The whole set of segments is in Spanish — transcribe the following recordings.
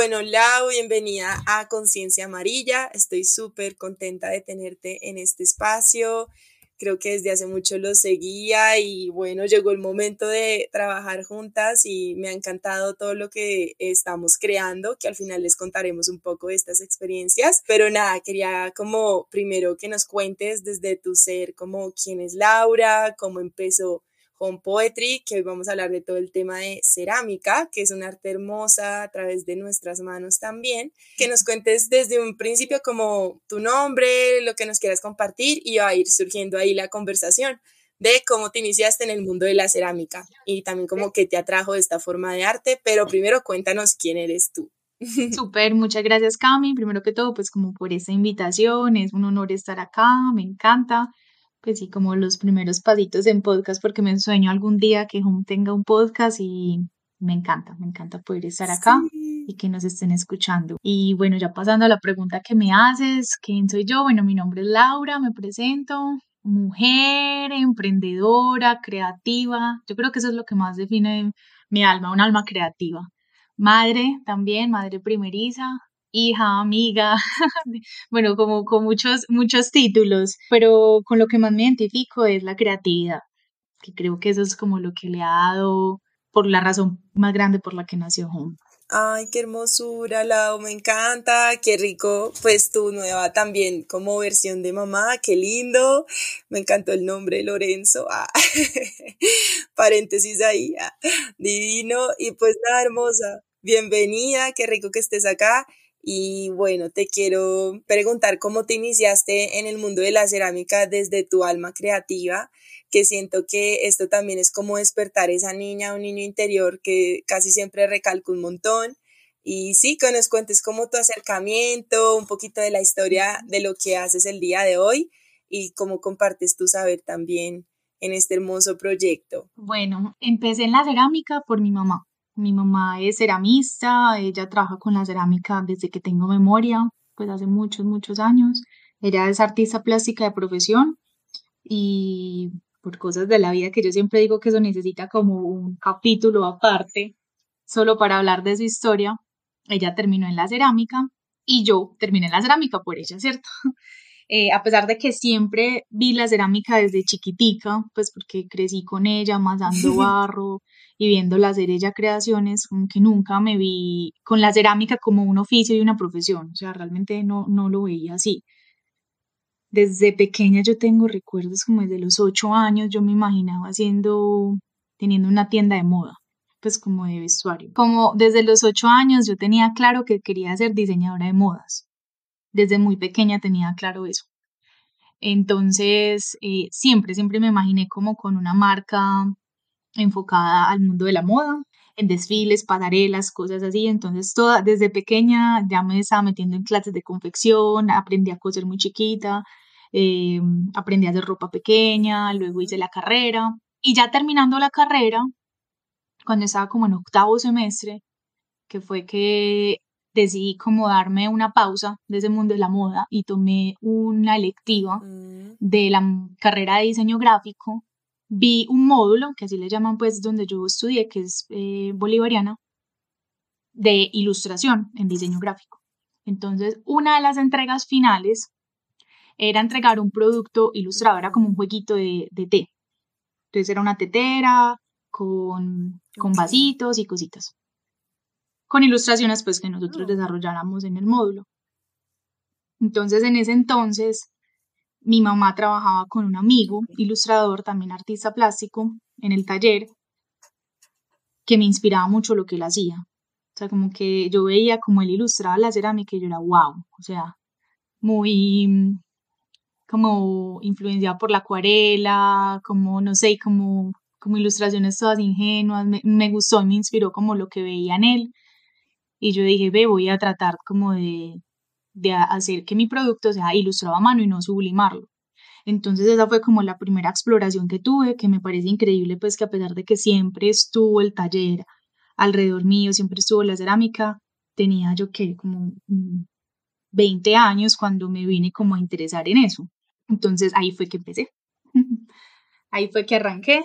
Bueno, Lau, bienvenida a Conciencia Amarilla. Estoy súper contenta de tenerte en este espacio. Creo que desde hace mucho lo seguía y bueno, llegó el momento de trabajar juntas y me ha encantado todo lo que estamos creando, que al final les contaremos un poco de estas experiencias. Pero nada, quería como primero que nos cuentes desde tu ser, como quién es Laura, cómo empezó con Poetry, que hoy vamos a hablar de todo el tema de cerámica, que es un arte hermosa a través de nuestras manos también. Que nos cuentes desde un principio como tu nombre, lo que nos quieras compartir y va a ir surgiendo ahí la conversación de cómo te iniciaste en el mundo de la cerámica y también como que te atrajo esta forma de arte, pero primero cuéntanos quién eres tú. Súper, muchas gracias Cami. Primero que todo, pues como por esta invitación, es un honor estar acá, me encanta pues sí, como los primeros pasitos en podcast, porque me sueño algún día que Home tenga un podcast y me encanta, me encanta poder estar acá y que nos estén escuchando. Y bueno, ya pasando a la pregunta que me haces, ¿quién soy yo? Bueno, mi nombre es Laura, me presento, mujer, emprendedora, creativa. Yo creo que eso es lo que más define mi alma, un alma creativa. Madre también, madre primeriza, hija, amiga, bueno, como con muchos, muchos títulos, pero con lo que más me identifico es la creatividad, que creo que eso es como lo que le ha dado por la razón más grande por la que nació Home. Ay, qué hermosura, Lau, me encanta, qué rico, pues tu nueva también como versión de mamá, qué lindo, me encantó el nombre Lorenzo, ah, paréntesis ahí, ah, divino, y pues nada, hermosa, bienvenida, qué rico que estés acá, y bueno, te quiero preguntar cómo te iniciaste en el mundo de la cerámica desde tu alma creativa, que siento que esto también es como despertar esa niña o niño interior que casi siempre recalco un montón. Y sí, que nos cuentes cómo tu acercamiento, un poquito de la historia de lo que haces el día de hoy y cómo compartes tu saber también en este hermoso proyecto. Bueno, empecé en la cerámica por mi mamá. Mi mamá es ceramista, ella trabaja con la cerámica desde que tengo memoria, pues hace muchos, muchos años. Ella es artista plástica de profesión y por cosas de la vida que yo siempre digo que eso necesita como un capítulo aparte, solo para hablar de su historia. Ella terminó en la cerámica y yo terminé en la cerámica por ella, ¿cierto? Eh, a pesar de que siempre vi la cerámica desde chiquitica, pues porque crecí con ella, amasando barro y viendo hacer ella creaciones, aunque nunca me vi con la cerámica como un oficio y una profesión, o sea, realmente no, no lo veía así. Desde pequeña yo tengo recuerdos como desde los ocho años, yo me imaginaba haciendo, teniendo una tienda de moda pues como de vestuario. Como desde los ocho años yo tenía claro que quería ser diseñadora de modas desde muy pequeña tenía claro eso. Entonces, eh, siempre, siempre me imaginé como con una marca enfocada al mundo de la moda, en desfiles, pasarelas, cosas así. Entonces, toda, desde pequeña ya me estaba metiendo en clases de confección, aprendí a coser muy chiquita, eh, aprendí a hacer ropa pequeña, luego hice la carrera. Y ya terminando la carrera, cuando estaba como en octavo semestre, que fue que decidí como darme una pausa de ese mundo de la moda y tomé una electiva mm. de la carrera de diseño gráfico. Vi un módulo, que así le llaman pues donde yo estudié, que es eh, bolivariana, de ilustración en diseño gráfico. Entonces, una de las entregas finales era entregar un producto ilustrado, era como un jueguito de, de té. Entonces era una tetera con, con vasitos y cositas con ilustraciones pues que nosotros mm. desarrolláramos en el módulo. Entonces en ese entonces mi mamá trabajaba con un amigo, ilustrador, también artista plástico, en el taller, que me inspiraba mucho lo que él hacía. O sea, como que yo veía como él ilustraba la cerámica y yo era wow, o sea, muy como influenciada por la acuarela, como no sé, como como ilustraciones todas ingenuas, me, me gustó y me inspiró como lo que veía en él. Y yo dije, ve, voy a tratar como de, de hacer que mi producto sea ilustrado a mano y no sublimarlo. Entonces esa fue como la primera exploración que tuve, que me parece increíble, pues que a pesar de que siempre estuvo el taller alrededor mío, siempre estuvo la cerámica, tenía yo que como 20 años cuando me vine como a interesar en eso. Entonces ahí fue que empecé. ahí fue que arranqué,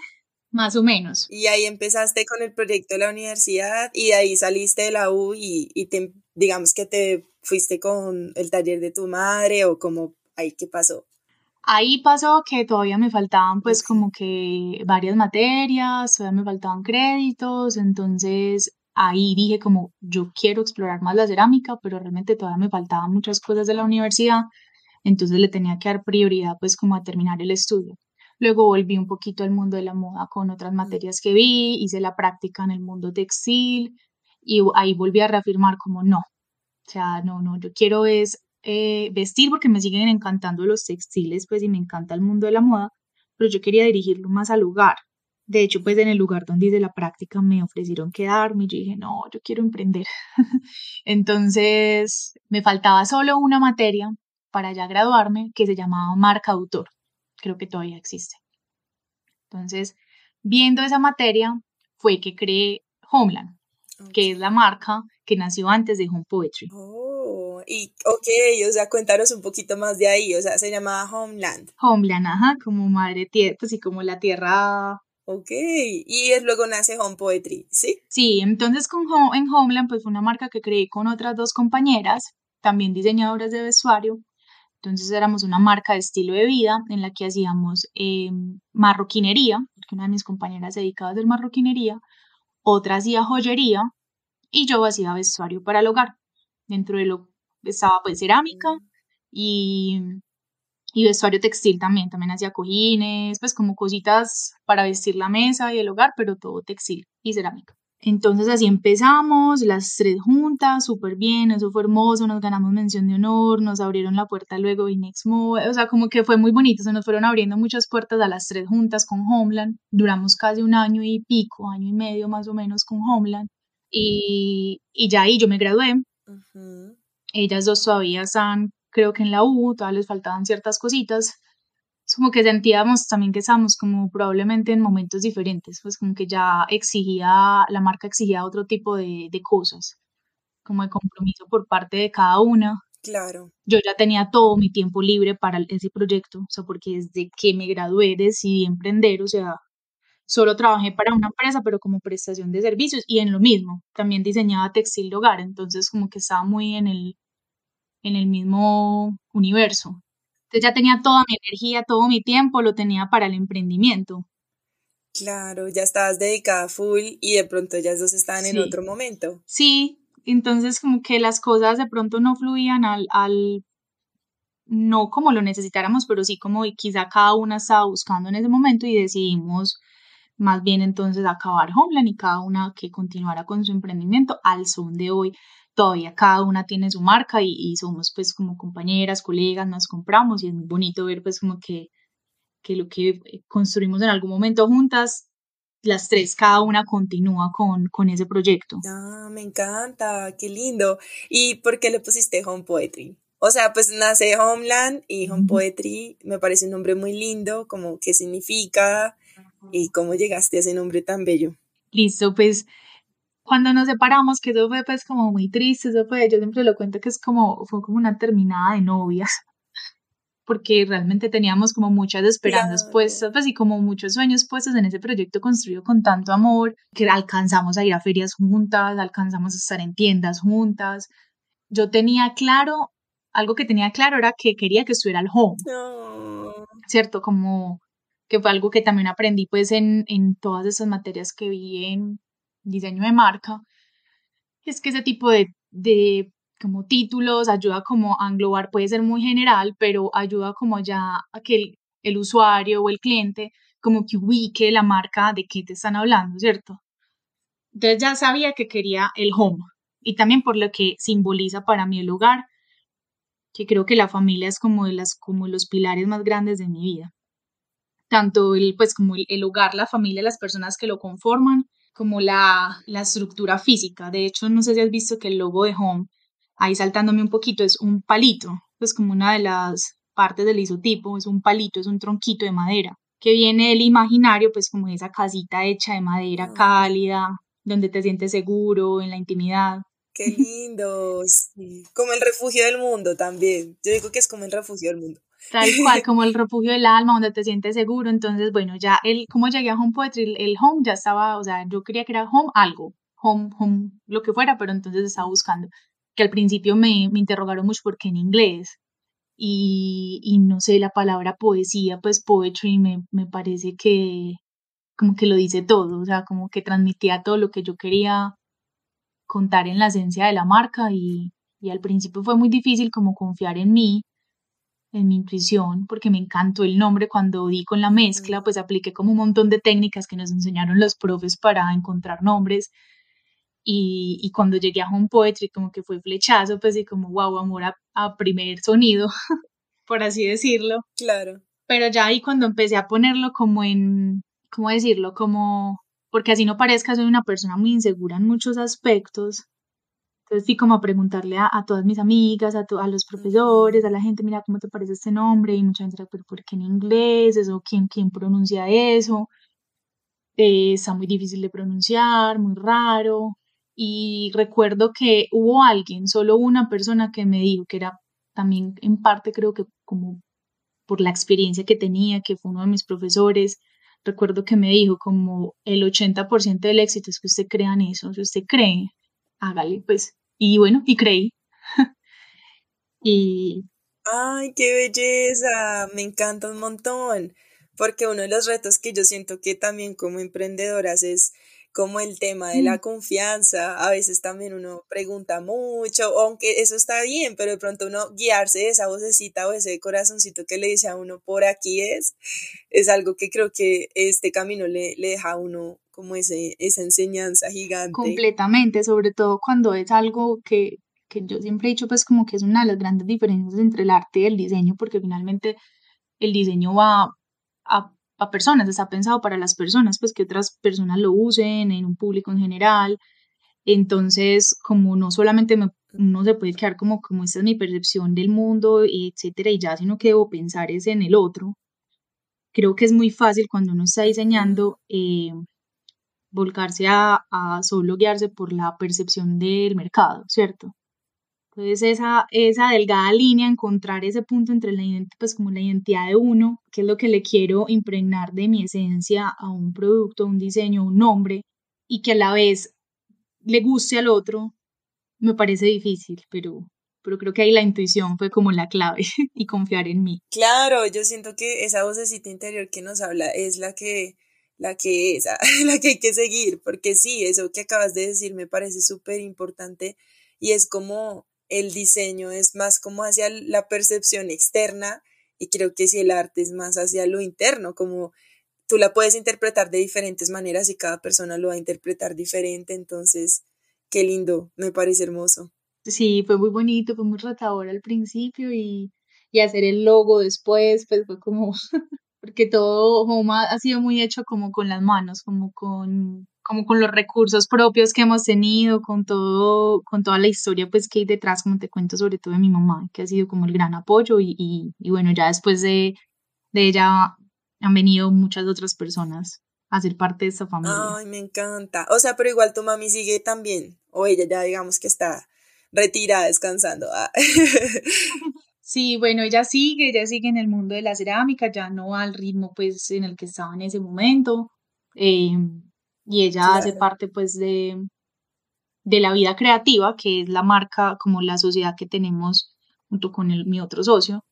más o menos. Y ahí empezaste con el proyecto de la universidad y ahí saliste de la U y, y te, digamos que te fuiste con el taller de tu madre o como ahí qué pasó. Ahí pasó que todavía me faltaban pues como que varias materias, todavía me faltaban créditos, entonces ahí dije como yo quiero explorar más la cerámica, pero realmente todavía me faltaban muchas cosas de la universidad, entonces le tenía que dar prioridad pues como a terminar el estudio. Luego volví un poquito al mundo de la moda con otras materias que vi, hice la práctica en el mundo textil y ahí volví a reafirmar como no, o sea, no, no, yo quiero es eh, vestir porque me siguen encantando los textiles, pues y me encanta el mundo de la moda, pero yo quería dirigirlo más al lugar. De hecho, pues en el lugar donde hice la práctica me ofrecieron quedarme y yo dije, no, yo quiero emprender. Entonces, me faltaba solo una materia para ya graduarme que se llamaba marca autor. Creo que todavía existe. Entonces, viendo esa materia, fue que creé Homeland, que es la marca que nació antes de Home Poetry. Oh, y ok, o sea, cuéntanos un poquito más de ahí, o sea, se llamaba Homeland. Homeland, ajá, como madre tierra, pues sí, como la tierra. Ok, y luego nace Home Poetry, ¿sí? Sí, entonces con Home, en Homeland pues fue una marca que creé con otras dos compañeras, también diseñadoras de vestuario. Entonces éramos una marca de estilo de vida en la que hacíamos eh, marroquinería, porque una de mis compañeras se dedicaba a hacer marroquinería, otra hacía joyería y yo hacía vestuario para el hogar. Dentro de lo estaba pues cerámica y, y vestuario textil también, también hacía cojines, pues como cositas para vestir la mesa y el hogar, pero todo textil y cerámica. Entonces así empezamos, las tres juntas, súper bien, eso fue hermoso, nos ganamos mención de honor, nos abrieron la puerta luego Inexmo, o sea, como que fue muy bonito, se nos fueron abriendo muchas puertas a las tres juntas con Homeland, duramos casi un año y pico, año y medio más o menos con Homeland, y, y ya ahí yo me gradué. Ellas dos todavía están, creo que en la U, todavía les faltaban ciertas cositas, como que sentíamos también que estábamos como probablemente en momentos diferentes, pues como que ya exigía, la marca exigía otro tipo de, de cosas, como de compromiso por parte de cada una. Claro. Yo ya tenía todo mi tiempo libre para ese proyecto, o sea, porque desde que me gradué decidí emprender, o sea, solo trabajé para una empresa, pero como prestación de servicios y en lo mismo, también diseñaba textil de hogar, entonces como que estaba muy en el, en el mismo universo. Entonces ya tenía toda mi energía, todo mi tiempo, lo tenía para el emprendimiento. Claro, ya estabas dedicada full y de pronto ellas dos estaban en otro momento. Sí, entonces como que las cosas de pronto no fluían al, al, no como lo necesitáramos, pero sí como quizá cada una estaba buscando en ese momento y decidimos más bien entonces acabar Homeland y cada una que continuara con su emprendimiento al son de hoy todavía cada una tiene su marca y, somos pues como compañeras, colegas, nos compramos y es muy bonito ver pues como que, que lo que construimos en algún momento juntas, las tres, cada una continúa con, con ese proyecto. Ah, me encanta, qué lindo. ¿Y por qué le pusiste Home Poetry? O sea, pues nace Homeland y Home Poetry me parece un nombre muy lindo, como qué significa y cómo llegaste a ese nombre tan bello. Listo, pues cuando nos separamos, que eso fue pues como muy triste, eso fue, yo siempre lo cuento que es como, fue como una terminada de novias, porque realmente teníamos como muchas esperanzas puestas, pues y como muchos sueños puestos en ese proyecto construido con tanto amor, que alcanzamos a ir a ferias juntas, alcanzamos a estar en tiendas juntas. Yo tenía claro, algo que tenía claro era que quería que estuviera al home, ¿cierto? Como que fue algo que también aprendí pues en, en todas esas materias que vi en, diseño de marca, es que ese tipo de, de como títulos ayuda como a englobar, puede ser muy general, pero ayuda como ya a que el, el usuario o el cliente como que ubique la marca de qué te están hablando, ¿cierto? Entonces ya sabía que quería el home y también por lo que simboliza para mí el hogar, que creo que la familia es como de las como los pilares más grandes de mi vida. tanto el, pues como el, hogar, la familia, las personas que lo conforman, como la, la estructura física. De hecho, no sé si has visto que el logo de Home, ahí saltándome un poquito, es un palito, pues como una de las partes del isotipo, es un palito, es un tronquito de madera, que viene del imaginario, pues como esa casita hecha de madera cálida, donde te sientes seguro, en la intimidad. Qué lindo, como el refugio del mundo también. Yo digo que es como el refugio del mundo. Tal cual, como el refugio del alma, donde te sientes seguro. Entonces, bueno, ya el, como llegué a Home Poetry, el, home ya estaba, o sea, yo quería que era home algo, home, home, lo que fuera, pero entonces estaba buscando. Que al principio me, me interrogaron mucho porque en inglés. Y, y no sé, la palabra poesía, pues poetry me, me parece que como que lo dice todo, o sea, como que transmitía todo lo que yo quería contar en la esencia de la marca y, y al principio fue muy difícil como confiar en mí, en mi intuición, porque me encantó el nombre cuando di con la mezcla, pues apliqué como un montón de técnicas que nos enseñaron los profes para encontrar nombres. Y, y cuando llegué a Home Poetry, como que fue flechazo, pues y como, wow, amor a, a primer sonido, por así decirlo. Claro. Pero ya ahí cuando empecé a ponerlo como en, ¿cómo decirlo? Como, porque así no parezca, soy una persona muy insegura en muchos aspectos. Entonces fui como a preguntarle a, todas mis amigas, a, a los profesores, a la gente, mira, ¿cómo te parece este nombre? Y mucha gente era, pero ¿por qué en inglés? ¿Eso? ¿Quién, quién pronuncia eso? Eh, está muy difícil de pronunciar, muy raro. Y recuerdo que hubo alguien, solo una persona que me dijo que era también en parte creo que como por la experiencia que tenía, que fue uno de mis profesores, recuerdo que me dijo como el 80% del éxito es que usted crea en eso, si usted cree, hágale, pues. Y bueno, y creí. y... Ay, qué belleza, me encanta un montón, porque uno de los retos que yo siento que también como emprendedoras es como el tema de la mm. confianza, a veces también uno pregunta mucho, aunque eso está bien, pero de pronto uno guiarse de esa vocecita o ese corazoncito que le dice a uno por aquí es, es algo que creo que este camino le, le deja a uno como ese, esa enseñanza gigante. Completamente, sobre todo cuando es algo que, que yo siempre he dicho pues como que es una de las grandes diferencias entre el arte y el diseño, porque finalmente el diseño va a a personas, está pensado para las personas, pues que otras personas lo usen en un público en general. Entonces, como no solamente uno se puede quedar como, como esta es mi percepción del mundo, etcétera, y ya, sino que debo pensar es en el otro. Creo que es muy fácil cuando uno está diseñando eh, volcarse a, a solo guiarse por la percepción del mercado, ¿cierto? Entonces esa, esa delgada línea, encontrar ese punto entre la, pues como la identidad de uno, que es lo que le quiero impregnar de mi esencia a un producto, un diseño, un nombre, y que a la vez le guste al otro, me parece difícil, pero, pero creo que ahí la intuición fue como la clave y confiar en mí. Claro, yo siento que esa vocecita interior que nos habla es la que la que es, la que hay que seguir, porque sí, eso que acabas de decir me parece súper importante y es como el diseño es más como hacia la percepción externa y creo que si el arte es más hacia lo interno, como tú la puedes interpretar de diferentes maneras y cada persona lo va a interpretar diferente, entonces, qué lindo, me parece hermoso. Sí, fue muy bonito, fue muy retador al principio y, y hacer el logo después, pues fue como, porque todo Homa ha sido muy hecho como con las manos, como con como con los recursos propios que hemos tenido, con todo, con toda la historia pues que hay detrás, como te cuento sobre todo de mi mamá, que ha sido como el gran apoyo y, y, bueno, ya después de, de ella han venido muchas otras personas a ser parte de esta familia. Ay, me encanta. O sea, pero igual tu mami sigue también, o ella ya digamos que está retirada, descansando. Ah. Sí, bueno, ella sigue, ella sigue en el mundo de la cerámica, ya no al ritmo pues en el que estaba en ese momento. Eh, y ella hace parte pues de, de la vida creativa, que es la marca, como la sociedad que tenemos junto con el, mi otro socio,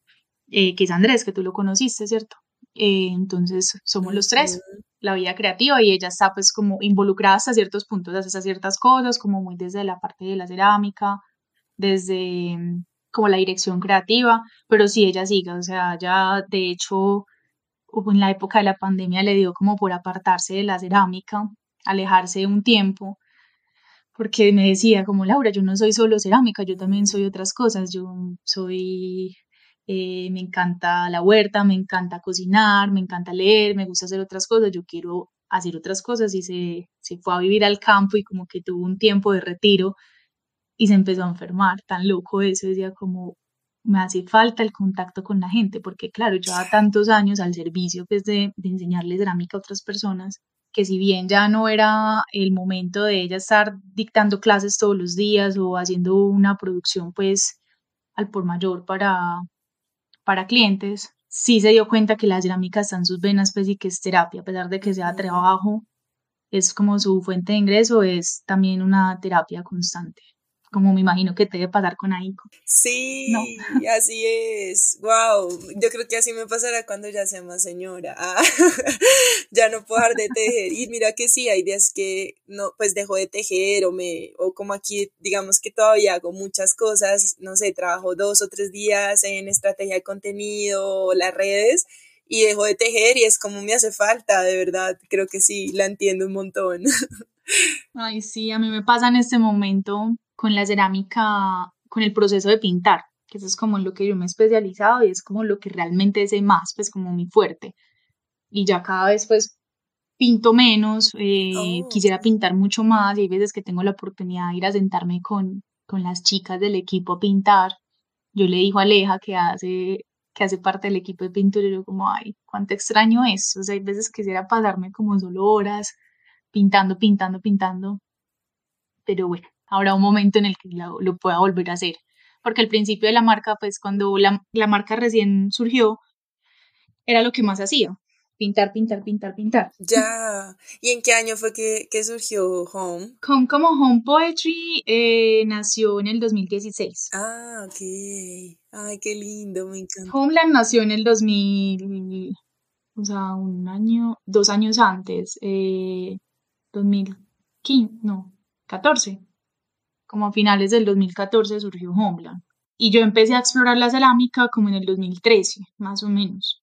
eh, que es Andrés, que tú lo conociste, ¿cierto? Eh, entonces somos los tres, la vida creativa, y ella está pues como involucrada hasta ciertos puntos, hace ciertas cosas, como muy desde la parte de la cerámica, desde como la dirección creativa, pero sí ella sigue, o sea, ya de hecho en la época de la pandemia le dio como por apartarse de la cerámica alejarse un tiempo, porque me decía como Laura, yo no soy solo cerámica, yo también soy otras cosas, yo soy eh, me encanta la huerta, me encanta cocinar, me encanta leer, me gusta hacer otras cosas, yo quiero hacer otras cosas y se, se fue a vivir al campo y como que tuvo un tiempo de retiro y se empezó a enfermar, tan loco eso, decía como, me hace falta el contacto con la gente, porque claro, lleva tantos años al servicio pues, de, de enseñarle cerámica a otras personas, que si bien ya no era el momento de ella estar dictando clases todos los días o haciendo una producción pues al por mayor para, para clientes, sí se dio cuenta que la cerámica está en sus venas pues y que es terapia, a pesar de que sea trabajo, es como su fuente de ingreso, es también una terapia constante como me imagino que te debe pasar con Aiko. Sí, así es. Wow, yo creo que así me pasará cuando ya sea más señora. Ah, ya no puedo dejar de tejer. Y mira que sí, hay días que no, pues dejo de tejer o me, o como aquí, digamos que todavía hago muchas cosas, no sé, trabajo dos o tres días en estrategia de contenido o las redes y dejo de tejer y es como me hace falta, de verdad. Creo que sí, la entiendo un montón. Ay, sí, a mí me pasa en este momento con la cerámica, con el proceso de pintar, que eso es como lo que yo me he especializado y es como lo que realmente sé más, pues como mi fuerte. Y ya cada vez pues pinto menos, eh, oh. quisiera pintar mucho más y hay veces que tengo la oportunidad de ir a sentarme con, con las chicas del equipo a pintar. Yo le digo a Aleja que hace que hace parte del equipo de pintura y yo como, ay, cuánto extraño eso. O sea, hay veces quisiera pasarme como solo horas pintando, pintando, pintando. Pero bueno, habrá un momento en el que lo, pueda volver a hacer. Porque al principio de la marca, pues cuando la, marca recién surgió, era lo que más hacía. Pintar, pintar, pintar, pintar. Ya. ¿Y en qué año fue que, surgió Home? Home como Home Poetry eh, nació en el 2016. Ah, ok. Ay, qué lindo, me encanta. Homeland nació en el 2000, o sea, un año, dos años antes, eh, 2015, no, 14 como a finales del 2014 surgió Homeland. Y yo empecé a explorar la cerámica como en el 2013, más o menos.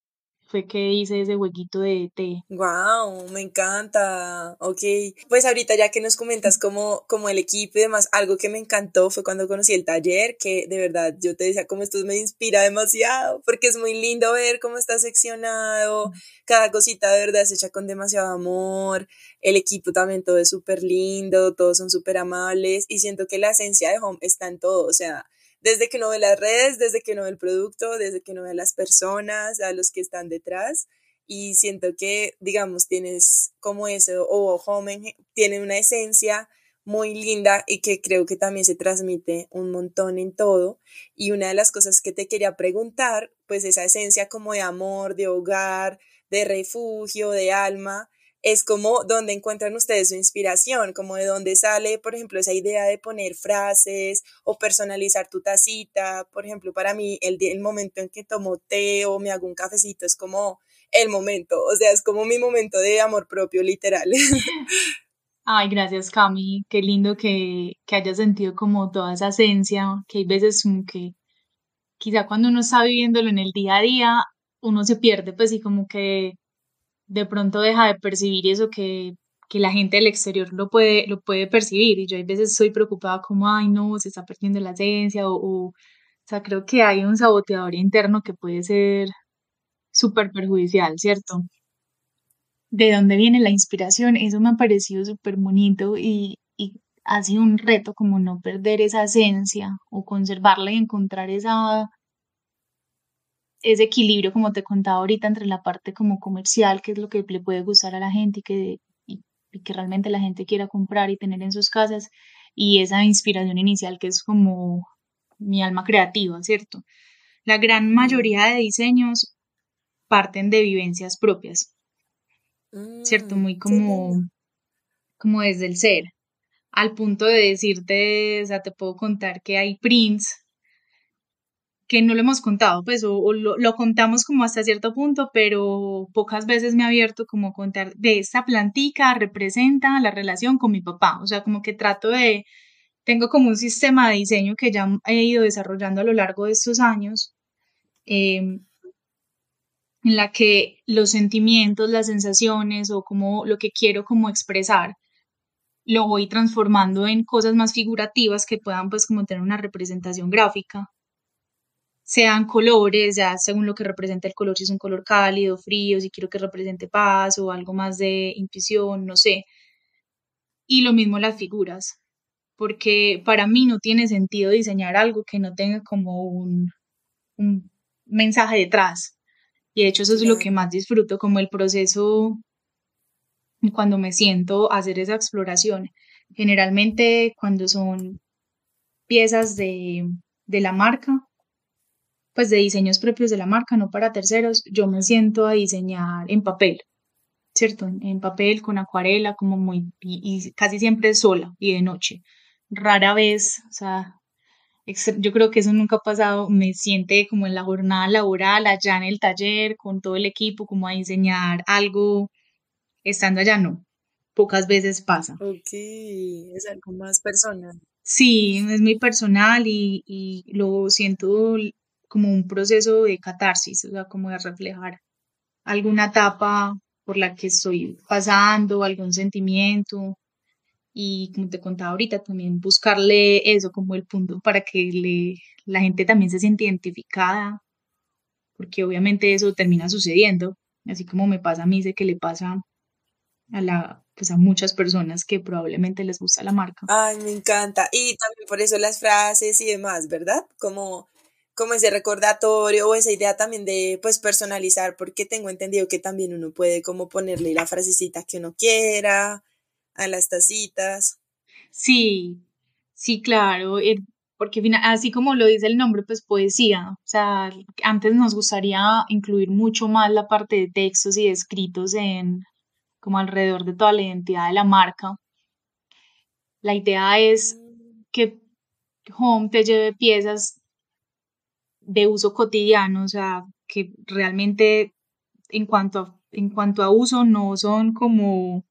Fue que hice ese huequito de té. Wow, me encanta. Ok. Pues ahorita ya que nos comentas como, como el equipo y demás, algo que me encantó fue cuando conocí el taller, que de verdad yo te decía como esto me inspira demasiado, porque es muy lindo ver cómo está seccionado, cada cosita de verdad es hecha con demasiado amor, el equipo también todo es súper lindo, todos son súper amables y siento que la esencia de Home está en todo, o sea, desde que uno ve las redes, desde que uno ve el producto, desde que uno ve las personas, a los que están detrás y siento que, digamos, tienes como eso, o Home tiene una esencia muy linda y que creo que también se transmite un montón en todo. Y una de las cosas que te quería preguntar, pues esa esencia como de amor, de hogar, de refugio, de alma, es como donde encuentran ustedes su inspiración, como de dónde sale, por ejemplo, esa idea de poner frases o personalizar tu tacita. Por ejemplo, para mí, el, el momento en que tomo té o me hago un cafecito es como el momento, o sea, es como mi momento de amor propio, literal. Ay, gracias, Cami. Qué lindo que, que hayas sentido como toda esa esencia, que hay veces como que quizá cuando uno está viviéndolo en el día a día, uno se pierde, pues, y como que de pronto deja de percibir eso que, que la gente del exterior lo puede, lo puede percibir. Y yo a veces estoy preocupada como, ay, no, se está perdiendo la esencia o, o, sea, creo que hay un saboteador interno que puede ser súper perjudicial, ¿cierto? ¿De dónde viene la inspiración? Eso me ha parecido súper bonito y, y ha sido un reto como no perder esa esencia o conservarla y encontrar esa ese equilibrio, como te contaba ahorita, entre la parte como comercial, que es lo que le puede gustar a la gente y que, y, que realmente la gente quiera comprar y tener en sus casas, y esa inspiración inicial que es como mi alma creativa, ¿cierto? La gran mayoría de diseños parten de vivencias propias, ¿cierto? Muy mm, como, como desde el ser, al punto de decirte, o sea, te puedo contar que hay prints que no lo hemos contado, pues, o, lo, contamos como hasta cierto punto, pero pocas veces me ha abierto como contar de esta plantica representa la relación con mi papá, o sea, como que trato de, tengo como un sistema de diseño que ya he ido desarrollando a lo largo de estos años, em, en la que los sentimientos, las sensaciones o como lo que quiero como expresar, lo voy transformando en cosas más figurativas que puedan pues como tener una representación gráfica sean colores, ya según lo que representa el color, si es un color cálido, frío, si quiero que represente paz o algo más de intuición, no sé. Y lo mismo las figuras, porque para mí no tiene sentido diseñar algo que no tenga como un, un mensaje detrás. Y de hecho eso es lo que más disfruto, como el proceso cuando me siento a hacer esa exploración. Generalmente cuando son piezas de, de la marca, pues de diseños propios de la marca, no para terceros, yo me siento a diseñar en papel, ¿cierto? En, papel, con acuarela, como muy, y, casi siempre sola y de noche. Rara vez, o sea, yo creo que eso nunca ha pasado, me siente como en la jornada laboral, allá en el taller, con todo el equipo, como a diseñar algo, estando allá no, pocas veces pasa. Ok, es algo más personal. Sí, es muy personal y, y lo siento como un proceso de catarsis, o sea, como de reflejar alguna etapa por la que estoy pasando, algún sentimiento. Y como te contaba ahorita, también buscarle eso como el punto para que le, la gente también se sienta identificada, porque obviamente eso termina sucediendo, así como me pasa a mí, sé que le pasa a la pues a muchas personas que probablemente les gusta la marca. Ay, me encanta. Y también por eso las frases y demás, ¿verdad? Como como ese recordatorio o esa idea también de pues personalizar, porque tengo entendido que también uno puede como ponerle la frasecita que uno quiera a las tacitas. Sí, sí, claro, eh, porque así como lo dice el nombre, pues poesía, o sea, antes nos gustaría incluir mucho más la parte de textos y de escritos en como alrededor de toda la identidad de la marca. La idea es mm. que Home te lleve piezas de uso cotidiano, o sea, que realmente en cuanto a, en cuanto a uso no son como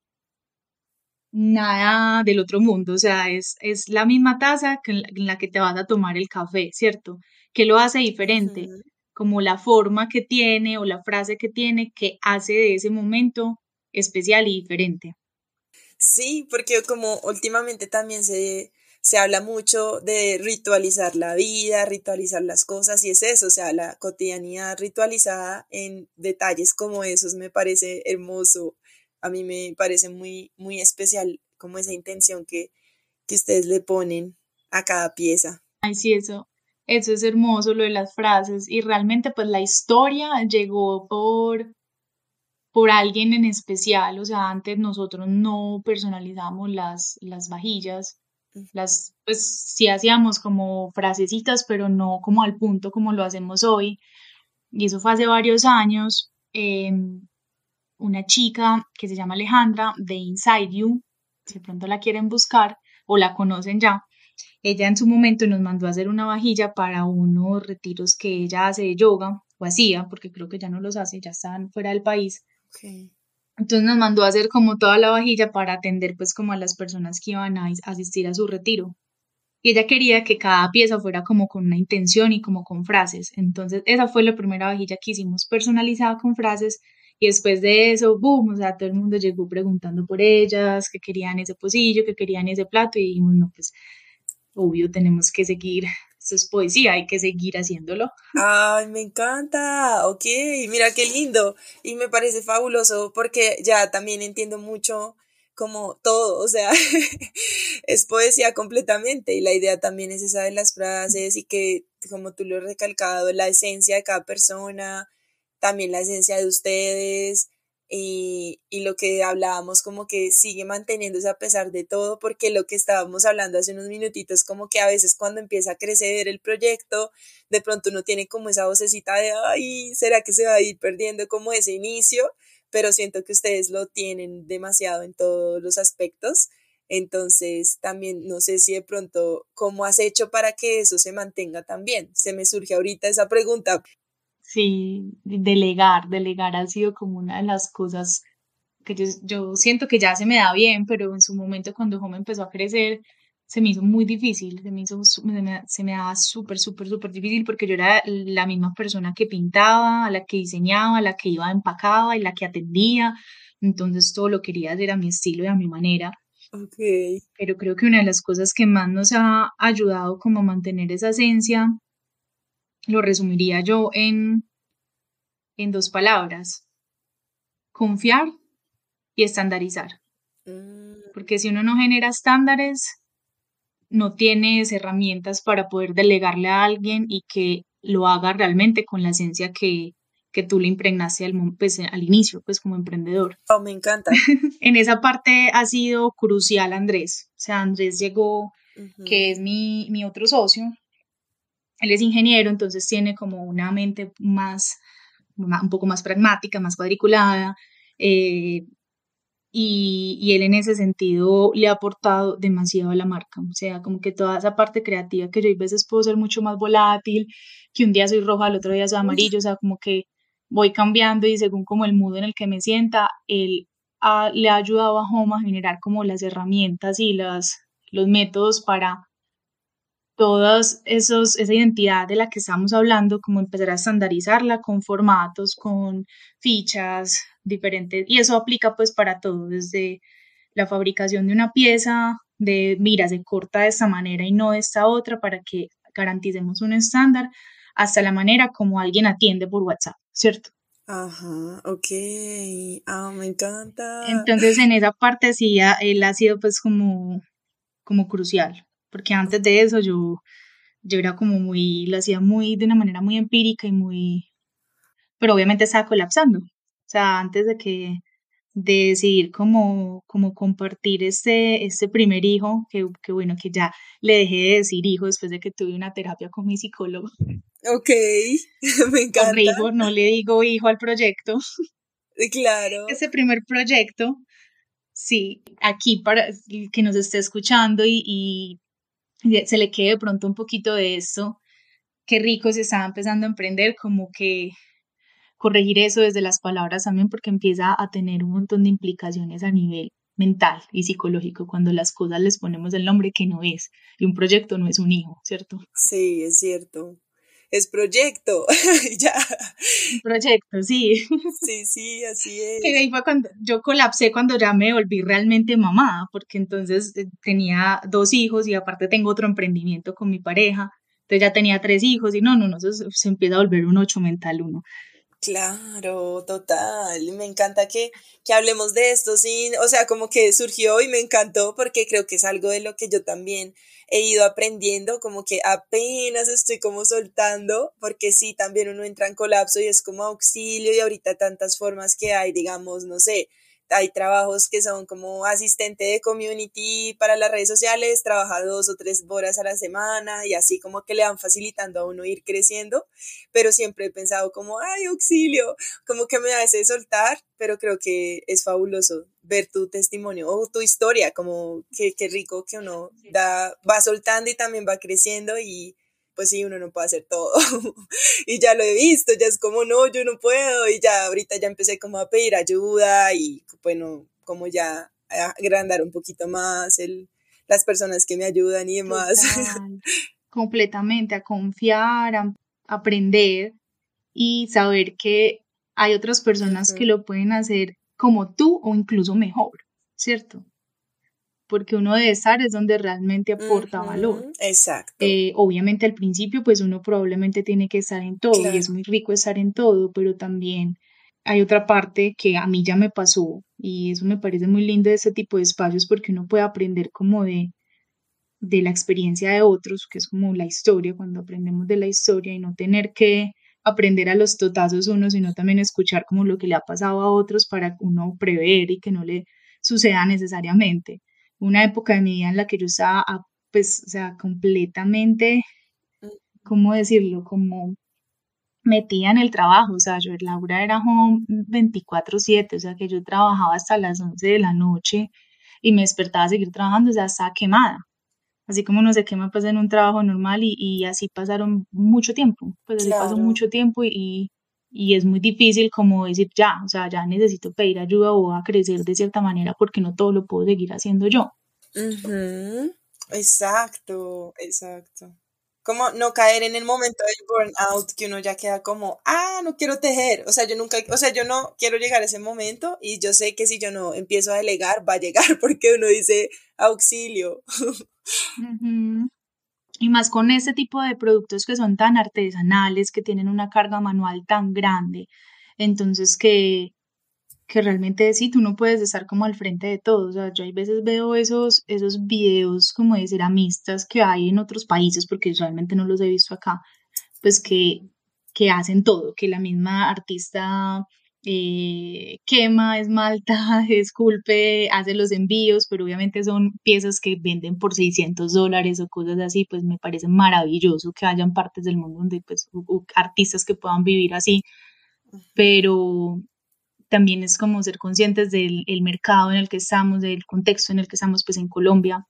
nada del otro mundo, o sea, es, es la misma taza que en, la, que te vas a tomar el café, ¿cierto? Que lo hace diferente, como la forma que tiene o la frase que tiene que hace de ese momento especial y diferente. Sí, porque como últimamente también se, se habla mucho de ritualizar la vida, ritualizar las cosas y es eso, o sea, la cotidianidad ritualizada en detalles como esos me parece hermoso, a mí me parece muy, muy especial como esa intención que, que ustedes le ponen a cada pieza. Ay, sí, eso, eso es hermoso, lo de las frases y realmente pues la historia llegó por por alguien en especial, o sea, antes nosotros no personalizamos las, las vajillas, las, pues sí hacíamos como frasecitas, pero no como al punto como lo hacemos hoy. Y eso fue hace varios años. Em, una chica que se llama Alejandra de Inside You, si de pronto la quieren buscar o la conocen ya, ella en su momento nos mandó a hacer una vajilla para unos retiros que ella hace de yoga o hacía, porque creo que ya no los hace, ya están fuera del país. Entonces nos mandó a hacer como toda la vajilla para atender pues como a las personas que iban a asistir a su retiro. Y ella quería que cada pieza fuera como con una intención y como con frases. Entonces esa fue la primera vajilla que hicimos personalizada con frases y después de eso, boom, o sea, todo el mundo llegó preguntando por ellas, que querían ese pocillo, que querían ese plato y dijimos, no, pues obvio tenemos que seguir esto es poesía, hay que seguir haciéndolo. Ay, me encanta, ok, mira qué lindo y me parece fabuloso porque ya también entiendo mucho como todo, o sea, es poesía completamente y la idea también es esa de las frases y que, como tú lo has recalcado, la esencia de cada persona, también la esencia de ustedes, y, y, lo que hablábamos como que sigue manteniéndose a pesar de todo, porque lo que estábamos hablando hace unos minutitos, como que a veces cuando empieza a crecer el proyecto, de pronto uno tiene como esa vocecita de, ay, ¿será que se va a ir perdiendo como ese inicio? Pero siento que ustedes lo tienen demasiado en todos los aspectos. Entonces, también no sé si de pronto, ¿cómo has hecho para que eso se mantenga también? Se me surge ahorita esa pregunta. Sí, delegar, delegar ha sido como una de las cosas que yo, yo siento que ya se me da bien, pero en su momento cuando Home empezó a crecer, se me hizo muy difícil, se me, hizo, se me, se me daba súper, súper, súper difícil porque yo era la misma persona que pintaba, la que diseñaba, la que iba empacaba y la que atendía, entonces todo lo quería hacer a mi estilo y a mi manera. Okay. Pero creo que una de las cosas que más nos ha ayudado como a mantener esa esencia lo resumiría yo en, en dos palabras, confiar y estandarizar. Mm. Porque si uno no genera estándares, no tienes herramientas para poder delegarle a alguien y que lo haga realmente con la esencia que, que tú le impregnaste al, pues, al inicio, pues como emprendedor. Oh, me encanta. en esa parte ha sido crucial Andrés. O sea, Andrés llegó, que es mi, mi otro socio. Él es ingeniero, entonces tiene como una mente más, un poco más pragmática, más cuadriculada. Eh, y, y, él en ese sentido le ha aportado demasiado a la marca. O sea, como que toda esa parte creativa que yo a veces puedo ser mucho más volátil, que un día soy roja, al otro día soy amarillo, o sea, como que voy cambiando y según como el mood en el que me sienta, él le ha ayudado a Home a generar como las herramientas y las, los métodos para todas esos, esa identidad de la que estamos hablando, como empezar a estandarizarla con formatos, con fichas diferentes, y eso aplica pues para todo, desde la fabricación de una pieza, de mira, se corta de esta manera y no de esta otra para que garanticemos un estándar, hasta la manera como alguien atiende por WhatsApp, ¿cierto? Ajá, ok. Ah, me encanta. Entonces, en esa parte sí, él ha sido pues como, como crucial, porque antes de eso yo, yo era como muy, lo hacía muy, de una manera muy empírica y muy, pero obviamente estaba colapsando. O sea, antes de que, de decidir cómo, cómo compartir este, este primer hijo, que, que, bueno, que ya le dejé de decir hijo después de que tuve una terapia con mi psicólogo. Ok, me encanta. Corrijo, no le digo hijo al proyecto. Claro. Ese primer proyecto, sí, aquí para que nos esté escuchando y, y, se le quede de pronto un poquito de esto, qué rico se estaba empezando a emprender, como que corregir eso desde las palabras también porque empieza a tener un montón de implicaciones a nivel mental y psicológico cuando las cosas les ponemos el nombre que no es y un proyecto no es un hijo, ¿cierto? Sí, es cierto. Es proyecto, ya. Proyecto, sí. Sí, sí, así es. Y ahí fue cuando yo colapsé cuando ya me volví realmente mamá, porque entonces eh, tenía dos hijos y aparte tengo otro emprendimiento con mi pareja, entonces ya tenía tres hijos y no, no, no, se, se empieza a volver un ocho mental uno. Claro, total. Me encanta que, que hablemos de esto, sí. O sea, como que surgió y me encantó porque creo que es algo de lo que yo también he ido aprendiendo, como que apenas estoy como soltando, porque sí, también uno entra en colapso y es como auxilio y ahorita tantas formas que hay, digamos, no sé, hay trabajos que son como asistente de community para las redes sociales, trabaja dos o tres horas a la semana y así como que le van facilitando a uno ir creciendo, pero siempre he pensado como, ay, auxilio, como que me hace soltar, pero creo que es fabuloso ver tu testimonio o tu historia, como que, qué rico que uno da, va soltando y también va creciendo y pues sí, uno no puede hacer todo. y ya lo he visto, ya es como, no, yo no puedo. Y ya ahorita ya empecé como a pedir ayuda y bueno, como ya a agrandar un poquito más el, las personas que me ayudan y demás. Completamente, a confiar, a aprender y saber que hay otras personas que lo pueden hacer como tú o incluso mejor, ¿cierto? Porque uno de estar es donde realmente aporta valor. Exacto. Eh, obviamente al principio pues uno probablemente tiene que estar en todo y es muy rico estar en todo, pero también hay otra parte que a mí ya me pasó y eso me parece muy lindo de ese tipo de espacios porque uno puede aprender como de, de la experiencia de otros, que es como la historia, cuando aprendemos de la historia y no tener que aprender a los totazos uno, sino también escuchar como lo que le ha pasado a otros para uno prever y que no le suceda necesariamente una época de mi vida en la que yo estaba, pues, o sea, completamente, ¿cómo decirlo? Como metida en el trabajo, o sea, yo, Laura era home 24/7, o sea, que yo trabajaba hasta las 11 de la noche y me despertaba a seguir trabajando, o sea, estaba quemada. Así como no se quema pues en un trabajo normal y, y así pasaron mucho tiempo, pues así pasó mucho tiempo y, y es muy difícil como decir ya, o sea, ya necesito pedir ayuda o a crecer de cierta manera porque no todo lo puedo seguir haciendo yo. Exacto, exacto. Como no caer en el momento del burnout que uno ya queda como, ah, no quiero tejer. O sea, yo nunca, o sea, yo no quiero llegar a ese momento y yo sé que si yo no empiezo a delegar, va a llegar porque uno dice auxilio. Y más con este tipo de productos que son tan artesanales, que tienen una carga manual tan grande. Entonces que, que realmente sí, tú no puedes estar como al frente de todo. O sea, yo hay veces veo esos, esos videos como de ceramistas que hay en otros países, porque usualmente no los he visto acá, pues que, que hacen todo, que la misma artista eh, quema, esmalta, esculpe, hace los envíos, pero obviamente son piezas que venden por 600 dólares o cosas así, pues me parece maravilloso que hayan partes del mundo donde pues artistas que puedan vivir así, pero también es como ser conscientes del mercado en el que estamos, del contexto en el que estamos pues en Colombia,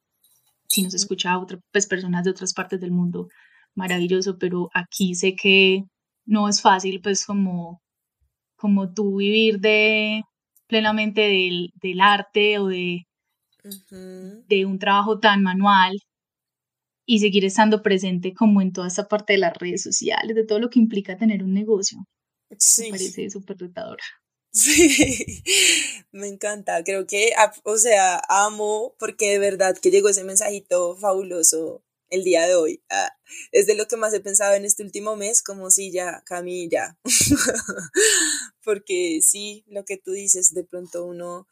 si nos escucha a otras pues, personas de otras partes del mundo, maravilloso, pero aquí sé que no es fácil pues como como tú vivir de plenamente del, del arte o de, de un trabajo tan manual y seguir estando presente como en toda esa parte de las redes sociales, de todo lo que implica tener un negocio. Sí. Me parece súper retadora. Sí, me encanta. Creo que, o sea, amo porque de verdad que llegó ese mensajito fabuloso el día de hoy. Ah, es de lo que más he pensado en este último mes, como si ya, camilla Porque sí, lo que tú dices, de pronto uno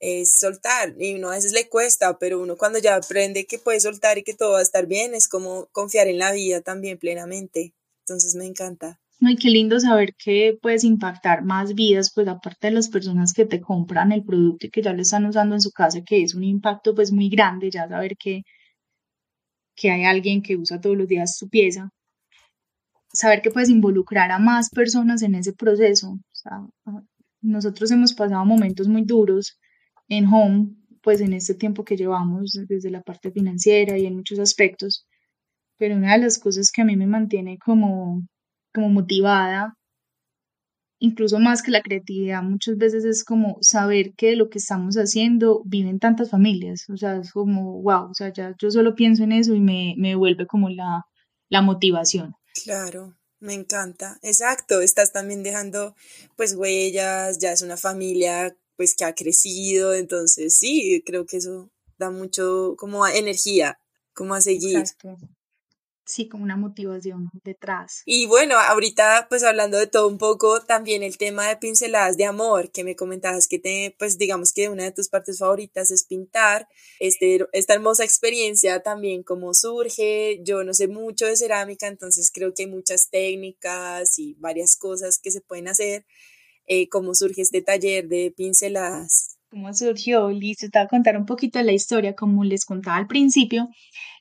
es soltar y uno a veces le cuesta, pero uno cuando ya aprende que puede soltar y que todo va a estar bien, es como confiar en la vida también plenamente. Entonces me encanta. Ay, qué lindo saber que puedes impactar más vidas, pues aparte de las personas que te compran el producto y que ya lo están usando en su casa, que es un impacto pues muy grande, ya saber que que hay alguien que usa todos los días su pieza, saber que puedes involucrar a más personas en ese proceso. nosotros hemos pasado momentos muy duros en Home, pues en este tiempo que llevamos desde la parte financiera y en muchos aspectos, pero una de las cosas que a mí me mantiene como, como motivada incluso más que la creatividad, muchas veces es como saber que lo que estamos haciendo viven tantas familias, o sea, es como, wow, o sea, ya yo solo pienso en eso y me, me devuelve como la, la motivación. Claro, me encanta, exacto, estás también dejando pues huellas, ya es una familia pues que ha crecido, entonces sí, creo que eso da mucho como energía, como a seguir. Exacto sí, como una motivación detrás. Y bueno, ahorita pues hablando de todo un poco, también el tema de pinceladas de amor, que me comentabas que te, pues digamos que una de tus partes favoritas es pintar, este, esta hermosa experiencia también cómo surge, yo no sé mucho de cerámica, entonces creo que hay muchas técnicas y varias cosas que se pueden hacer, eh, cómo surge este taller de pinceladas cómo surgió, listo, te voy a contar un poquito de la historia, como les contaba al principio,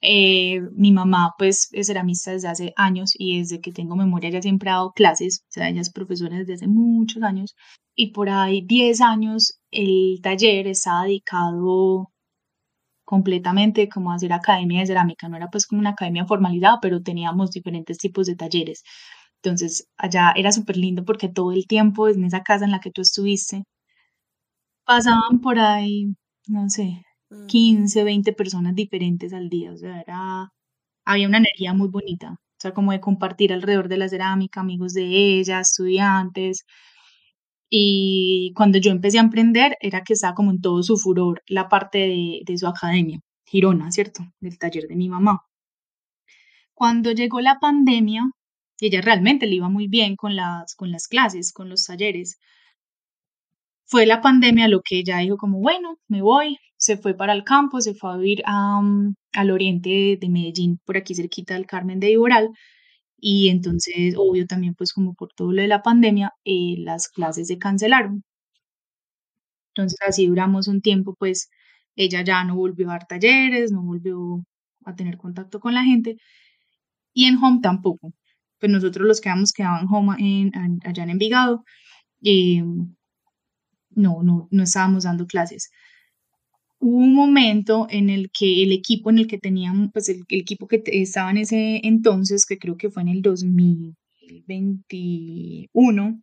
eh, mi mamá pues es ceramista desde hace años y desde que tengo memoria ya siempre ha dado clases, o sea, ella es profesora desde hace muchos años y por ahí 10 años el taller estaba dedicado completamente como a hacer academia de cerámica, no era pues como una academia formalizada, pero teníamos diferentes tipos de talleres. Entonces allá era súper lindo porque todo el tiempo en esa casa en la que tú estuviste, pasaban por ahí, no sé, 15, 20 personas diferentes al día, o sea, era, había una energía muy bonita, o sea, como de compartir alrededor de la cerámica, amigos de ella, estudiantes. Y cuando yo empecé a emprender, era que estaba como en todo su furor la parte de, de su academia, Girona, ¿cierto? Del taller de mi mamá. Cuando llegó la pandemia, ella realmente le iba muy bien con las, con las clases, con los talleres, fue la pandemia lo que ella dijo como, bueno, me voy, se fue para el campo, se fue a vivir al oriente de, Medellín, por aquí cerquita del Carmen de Iboral, y entonces, obvio, también pues como por todo lo de la pandemia, eh, las clases se cancelaron. Entonces así duramos un tiempo, pues ella ya no volvió a dar talleres, no volvió a tener contacto con la gente, y en home tampoco. Pues nosotros los quedamos quedaban home en, allá en Envigado, y no, no, no estábamos dando clases. Hubo un momento en el que el equipo en el que teníamos, pues el, equipo que estaba en ese entonces, que creo que fue en el 2021,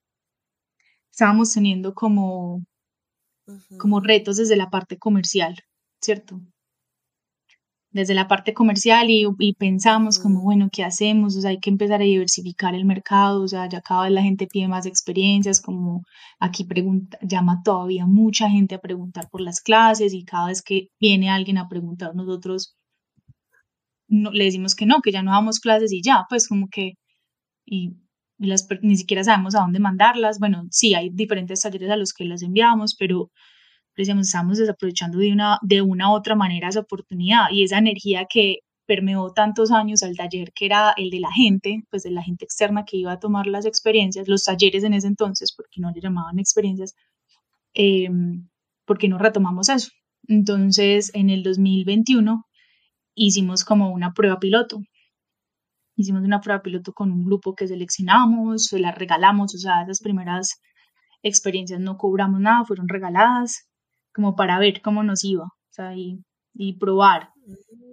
estábamos teniendo como, como retos desde la parte comercial, ¿cierto? Desde la parte comercial y, pensamos como, bueno, ¿qué hacemos? O sea, hay que empezar a diversificar el mercado, o sea, ya cada vez la gente pide más experiencias, como aquí pregunta, llama todavía mucha gente a preguntar por las clases y cada vez que viene alguien a preguntar nosotros no, le decimos que no, que ya no damos clases y ya, pues como que, y las, ni siquiera sabemos a dónde mandarlas. Bueno, sí, hay diferentes talleres a los que las enviamos, pero decíamos, estamos desaprovechando de una, de una u otra manera esa oportunidad y esa energía que permeó tantos años al taller, que era el de la gente, pues de la gente externa que iba a tomar las experiencias, los talleres en ese entonces, porque no le llamaban experiencias, eh, porque no retomamos eso. Entonces, en el 2021 hicimos como una prueba piloto. Hicimos una prueba piloto con un grupo que seleccionamos, se la regalamos, o sea, esas primeras experiencias no cobramos nada, fueron regaladas, como para ver cómo nos iba, o sea, y, y probar.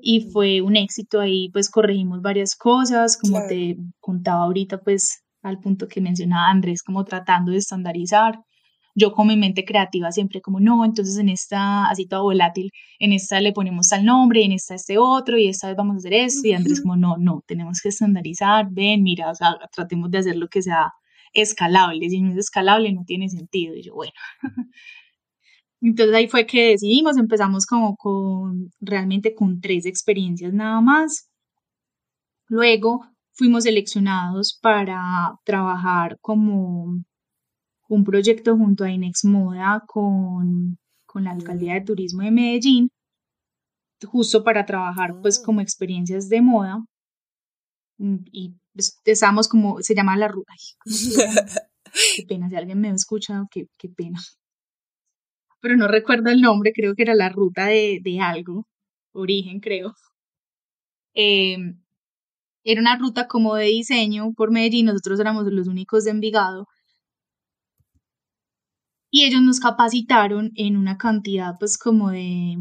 Y mm. fue un éxito ahí, pues corregimos varias cosas, como te contaba ahorita, pues al punto que mencionaba Andrés, como tratando de estandarizar yo con mi mente creativa siempre como, no, entonces en esta, así todo volátil, en esta le ponemos tal nombre, en esta este otro, y esta vez vamos a hacer esto, y Andrés como, no, no, tenemos que estandarizar, ven, mira, o sea, tratemos de hacer lo que sea escalable, si no es escalable no tiene sentido, y yo, bueno. Entonces ahí fue que decidimos, empezamos como con, realmente con tres experiencias nada más. Luego fuimos seleccionados para trabajar como un proyecto junto a Inex Moda con, con la Alcaldía de Turismo de Medellín, justo para trabajar pues como experiencias de moda. Y pues, estábamos como, se llama la ruta. Qué pena, si alguien me ha escuchado, qué, qué pena. Pero no recuerdo el nombre, creo que era la ruta de, de algo, origen creo. Em, era una ruta como de diseño por Medellín, nosotros éramos los únicos de Envigado y ellos nos capacitaron en una cantidad pues como de,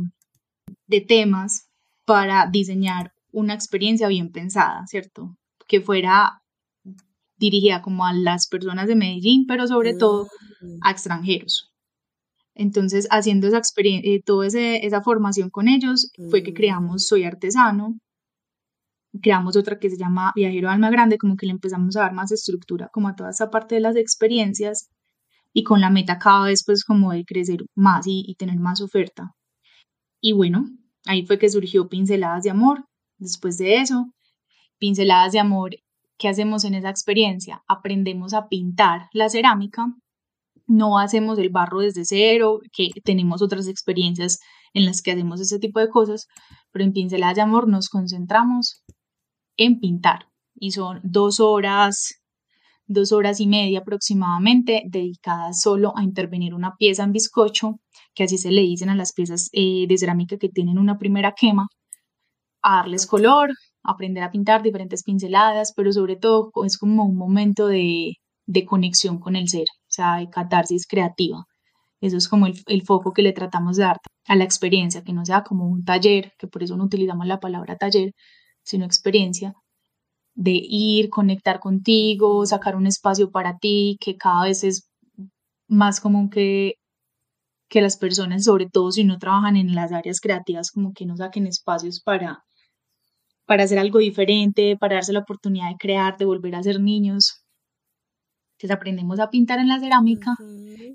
de temas para diseñar una experiencia bien pensada, ¿cierto? Que fuera dirigida como a las personas de Medellín, pero sobre todo mm. a extranjeros. Entonces, haciendo esa experiencia, eh, toda esa formación con ellos, fue que mm. creamos Soy Artesano, creamos otra que se llama Viajero Alma Grande, como que le empezamos a dar más estructura como a toda esa parte de las experiencias y con la meta cada vez pues como de crecer más y, tener más oferta. Y bueno, ahí fue que surgió Pinceladas de Amor. Después de eso, Pinceladas de Amor, ¿qué hacemos en esa experiencia? Aprendemos a pintar la cerámica, no hacemos el barro desde cero, que tenemos otras experiencias en las que hacemos ese tipo de cosas, pero en Pinceladas de Amor nos concentramos en pintar. Y son dos horas dos horas y media aproximadamente dedicadas solo a intervenir una pieza en bizcocho, que así se le dicen a las piezas eh, de cerámica que tienen una primera quema, a darles color, aprender a pintar diferentes pinceladas, pero sobre todo es como un momento de, de conexión con el ser, sea, de catarsis creativa. Eso es como el, el, foco que le tratamos de dar a la experiencia, que no sea como un taller, que por eso no utilizamos la palabra taller, sino experiencia, de ir, conectar contigo, sacar un espacio para ti, que cada vez es más común que, que las personas, sobre todo si no trabajan en las áreas creativas, como que no saquen espacios para, para hacer algo diferente, para darse la oportunidad de crear, de volver a ser niños. Entonces aprendemos a pintar en la cerámica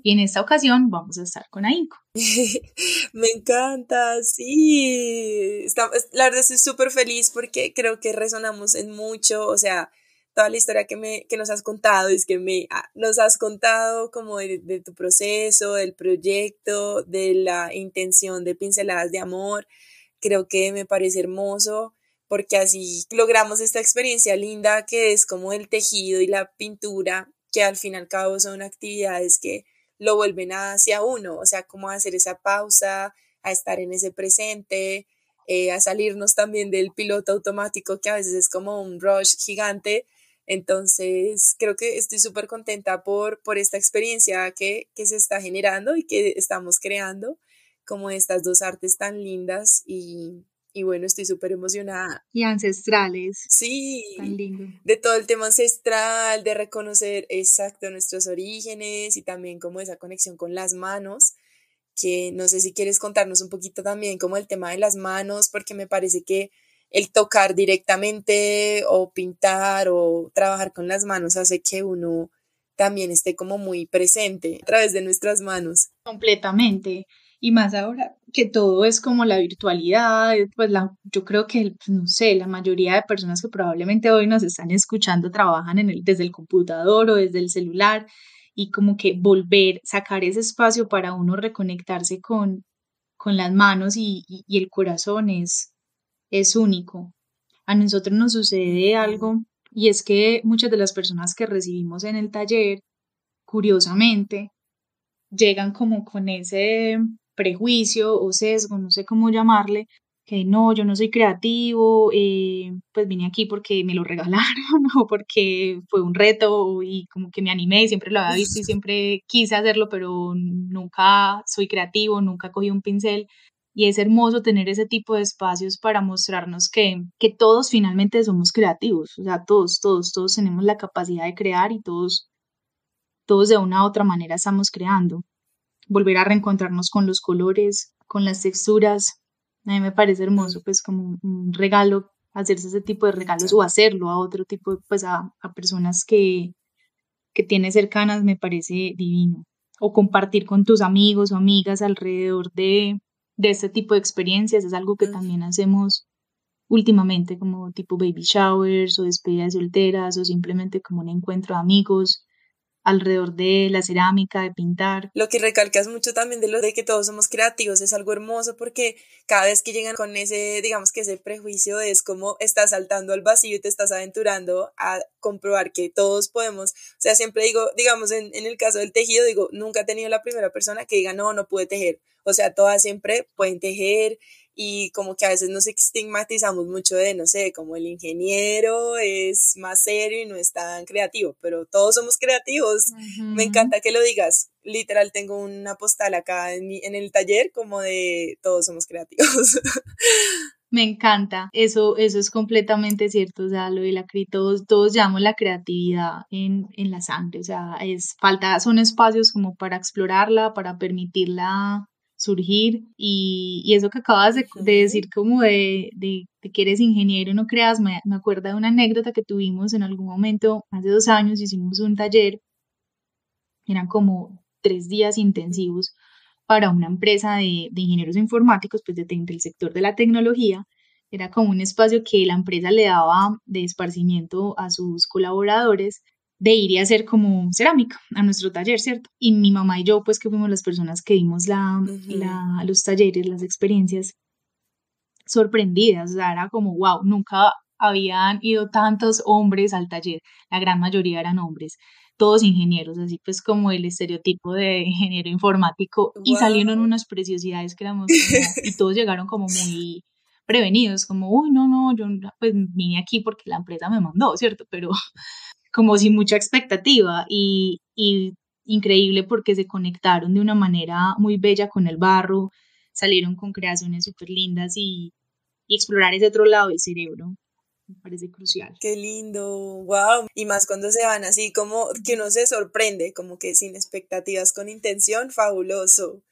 y en esta ocasión vamos a estar con AINCO. Me encanta, sí. la verdad estoy súper feliz porque creo que resonamos en mucho, o sea, toda la historia que, me, que nos has contado, es que me, ah, nos has contado como de, de, tu proceso, del proyecto, de la intención de pinceladas de amor. Creo que me parece hermoso porque así logramos esta experiencia linda que es como el tejido y la pintura que al fin y al cabo son actividades que lo vuelven hacia uno, o sea, como hacer esa pausa, a estar en ese presente, eh, a salirnos también del piloto automático que a veces es como un rush gigante. Entonces, creo que estoy súper contenta por, por esta experiencia que, que se está generando y que estamos creando, como estas dos artes tan lindas y, y bueno, estoy súper emocionada. Y ancestrales. Sí. Tan lindo. De todo el tema ancestral, de reconocer exacto nuestros orígenes y también como esa conexión con las manos, que no sé si quieres contarnos un poquito también como el tema de las manos, porque me parece que el tocar directamente o pintar o trabajar con las manos hace que uno también esté como muy presente a través de nuestras manos. Completamente. Y más ahora que todo es como la virtualidad, pues la, yo creo que, no sé, la mayoría de personas que probablemente hoy nos están escuchando trabajan en el, desde el computador o desde el celular y como que volver, sacar ese espacio para uno reconectarse con, con las manos y, y, el corazón es, es único. A nosotros nos sucede algo y es que muchas de las personas que recibimos en el taller, curiosamente, llegan como con ese prejuicio o sesgo, no sé cómo llamarle, que no, yo no soy creativo, eh, pues vine aquí porque me lo regalaron o porque fue un reto y como que me animé y siempre lo había visto y siempre quise hacerlo, pero nunca soy creativo, nunca cogí un pincel. Y es hermoso tener ese tipo de espacios para mostrarnos que, que todos finalmente somos creativos, o sea, todos, todos, todos tenemos la capacidad de crear y todos, todos de una u otra manera estamos creando volver a reencontrarnos con los colores, con las texturas. A mí me parece hermoso, pues como un regalo, hacerse ese tipo de regalos o hacerlo a otro tipo, pues a, a personas que, que tienes cercanas, me parece divino. O compartir con tus amigos o amigas alrededor de, de este tipo de experiencias, es algo que también hacemos últimamente, como tipo baby showers o despedidas solteras o simplemente como un encuentro de amigos alrededor de la cerámica, de pintar. Lo que recalcas mucho también de lo de que todos somos creativos es algo hermoso porque cada vez que llegan con ese, digamos que ese prejuicio es como estás saltando al vacío y te estás aventurando a comprobar que todos podemos, o sea, siempre digo, digamos en, en el caso del tejido, digo, nunca he tenido la primera persona que diga, no, no pude tejer, o sea, todas siempre pueden tejer y como que a veces nos estigmatizamos mucho de, no sé, como el ingeniero es más serio y no es tan creativo, pero todos somos creativos. Me encanta que lo digas. Literal, tengo una postal acá en, mi, en el taller como de todos somos creativos. Me encanta, eso, eso es completamente cierto, o sea, lo de la todos, todos llamamos la creatividad en, en la sangre, o sea, es falta, son espacios como para explorarla, para permitirla surgir y, y eso que acabas de, decir como de, de, que eres ingeniero, no creas, me, me acuerdo de una anécdota que tuvimos en algún momento, hace dos años hicimos un taller, eran como tres días intensivos para una empresa de, de ingenieros informáticos, pues de, del sector de la tecnología, era como un espacio que la empresa le daba de esparcimiento a sus colaboradores de ir y hacer como cerámica a nuestro taller, ¿cierto? Y mi mamá y yo, pues que fuimos las personas que vimos la, la, los talleres, las experiencias, sorprendidas, o sea, era como, wow, nunca habían ido tantos hombres al taller, la gran mayoría eran hombres, todos ingenieros, así pues como el estereotipo de ingeniero informático, y salieron unas preciosidades que éramos como, y todos llegaron como muy prevenidos, como, uy, no, no, yo pues vine aquí porque la empresa me mandó, ¿cierto? Pero como sin mucha expectativa y, increíble porque se conectaron de una manera muy bella con el barro, salieron con creaciones súper lindas y, explorar ese otro lado del cerebro me parece crucial. Qué lindo, wow. Y más cuando se van así como que uno se sorprende, como que sin expectativas, con intención, fabuloso.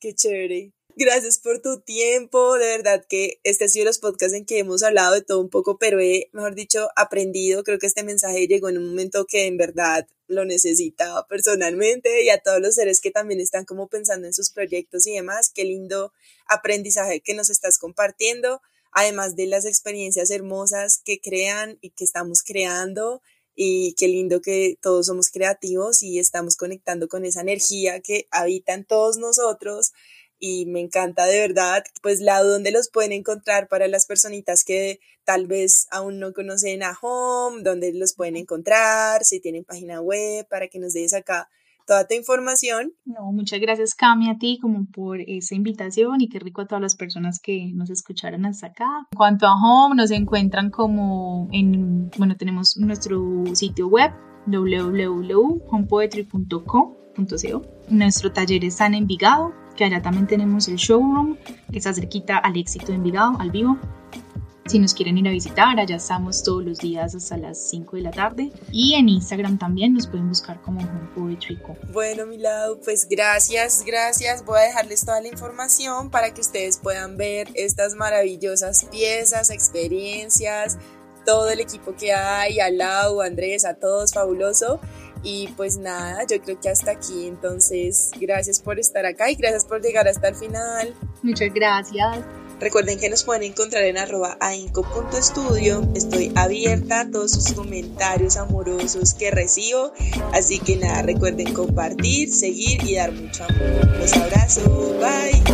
Qué chévere. Gracias por tu tiempo. De verdad que este ha sido los podcasts en que hemos hablado de todo un poco, pero he, mejor dicho, aprendido. Creo que este mensaje llegó en un momento que en verdad lo necesitaba personalmente y a todos los seres que también están como pensando en sus proyectos y demás. Qué lindo aprendizaje que nos estás compartiendo, además de las experiencias hermosas que crean y que estamos creando. Y qué lindo que todos somos creativos y estamos conectando con esa energía que habita en todos nosotros y me encanta de verdad, pues la donde los pueden encontrar para las personitas que tal vez aún no conocen a Home, donde los pueden encontrar, si tienen página web, para que nos des acá toda tu información. No, muchas gracias Cami a ti como por esa invitación y qué rico a todas las personas que nos escucharon hasta acá. En cuanto a Home, nos encuentran como en, bueno, tenemos nuestro sitio web www.homepoetry.co. Nuestro taller está en Envigado, que allá también tenemos el showroom, que está cerquita al éxito de Envigado, al vivo. Si nos quieren ir a visitar, allá estamos todos los días hasta las 5 de la tarde. Y en Instagram también nos pueden buscar como Home Poetry Bueno, mi lado, pues gracias, gracias. Voy a dejarles toda la información para que ustedes puedan ver estas maravillosas piezas, experiencias, todo el equipo que hay, a Lau, Andrés, a todos, fabuloso. Y pues nada, yo creo que hasta aquí. Entonces, gracias por estar acá y gracias por llegar hasta el final. Muchas gracias. Recuerden que nos pueden encontrar en arroba ainco.studio. Estoy abierta a todos sus comentarios amorosos que recibo. Así que nada, recuerden compartir, seguir y dar mucho amor. Los abrazo. Bye.